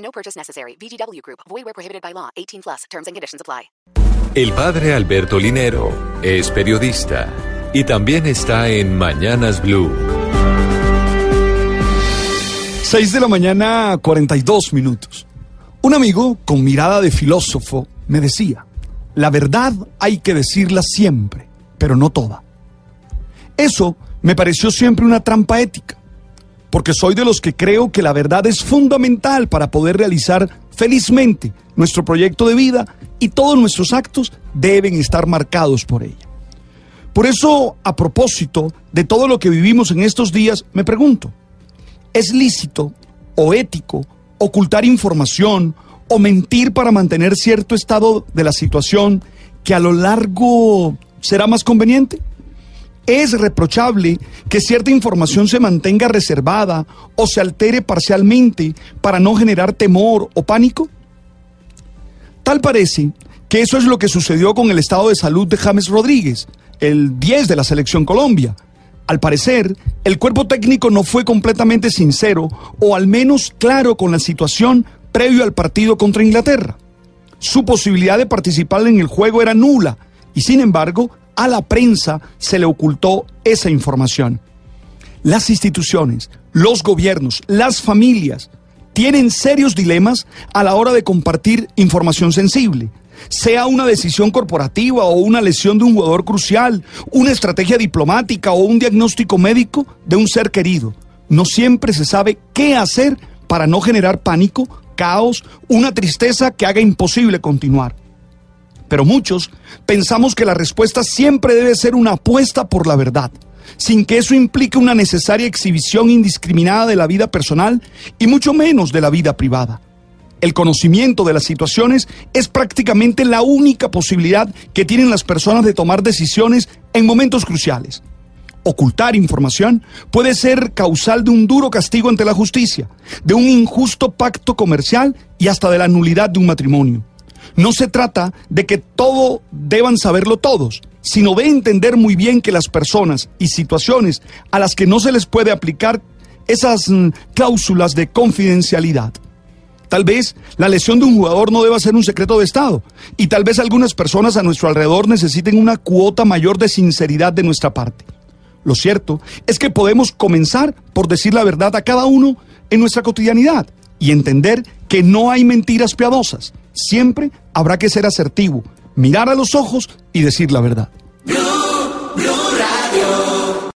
No purchase necessary. VGW Group. Void where prohibited by law. 18 plus. Terms and conditions apply. El padre Alberto Linero es periodista y también está en Mañanas Blue. 6 de la mañana, 42 minutos. Un amigo con mirada de filósofo me decía, la verdad hay que decirla siempre, pero no toda. Eso me pareció siempre una trampa ética, porque soy de los que creo que la verdad es fundamental para poder realizar felizmente nuestro proyecto de vida y todos nuestros actos deben estar marcados por ella. Por eso, a propósito de todo lo que vivimos en estos días, me pregunto, ¿es lícito o ético ocultar información o mentir para mantener cierto estado de la situación que a lo largo será más conveniente? ¿Es reprochable que cierta información se mantenga reservada o se altere parcialmente para no generar temor o pánico? Tal parece que eso es lo que sucedió con el estado de salud de James Rodríguez, el 10 de la selección Colombia. Al parecer, el cuerpo técnico no fue completamente sincero o al menos claro con la situación previo al partido contra Inglaterra. Su posibilidad de participar en el juego era nula y sin embargo a la prensa se le ocultó esa información. Las instituciones, los gobiernos, las familias tienen serios dilemas a la hora de compartir información sensible, sea una decisión corporativa o una lesión de un jugador crucial, una estrategia diplomática o un diagnóstico médico de un ser querido. No siempre se sabe qué hacer para no generar pánico, caos, una tristeza que haga imposible continuar. Pero muchos pensamos que la respuesta siempre debe ser una apuesta por la verdad, sin que eso implique una necesaria exhibición indiscriminada de la vida personal y mucho menos de la vida privada. El conocimiento de las situaciones es prácticamente la única posibilidad que tienen las personas de tomar decisiones en momentos cruciales. Ocultar información puede ser causal de un duro castigo ante la justicia, de un injusto pacto comercial y hasta de la nulidad de un matrimonio. No se trata de que todo deban saberlo todos, sino de entender muy bien que las personas y situaciones a las que no se les puede aplicar esas mm, cláusulas de confidencialidad. Tal vez la lesión de un jugador no deba ser un secreto de Estado y tal vez algunas personas a nuestro alrededor necesiten una cuota mayor de sinceridad de nuestra parte. Lo cierto es que podemos comenzar por decir la verdad a cada uno en nuestra cotidianidad y entender que no hay mentiras piadosas. Siempre habrá que ser asertivo, mirar a los ojos y decir la verdad.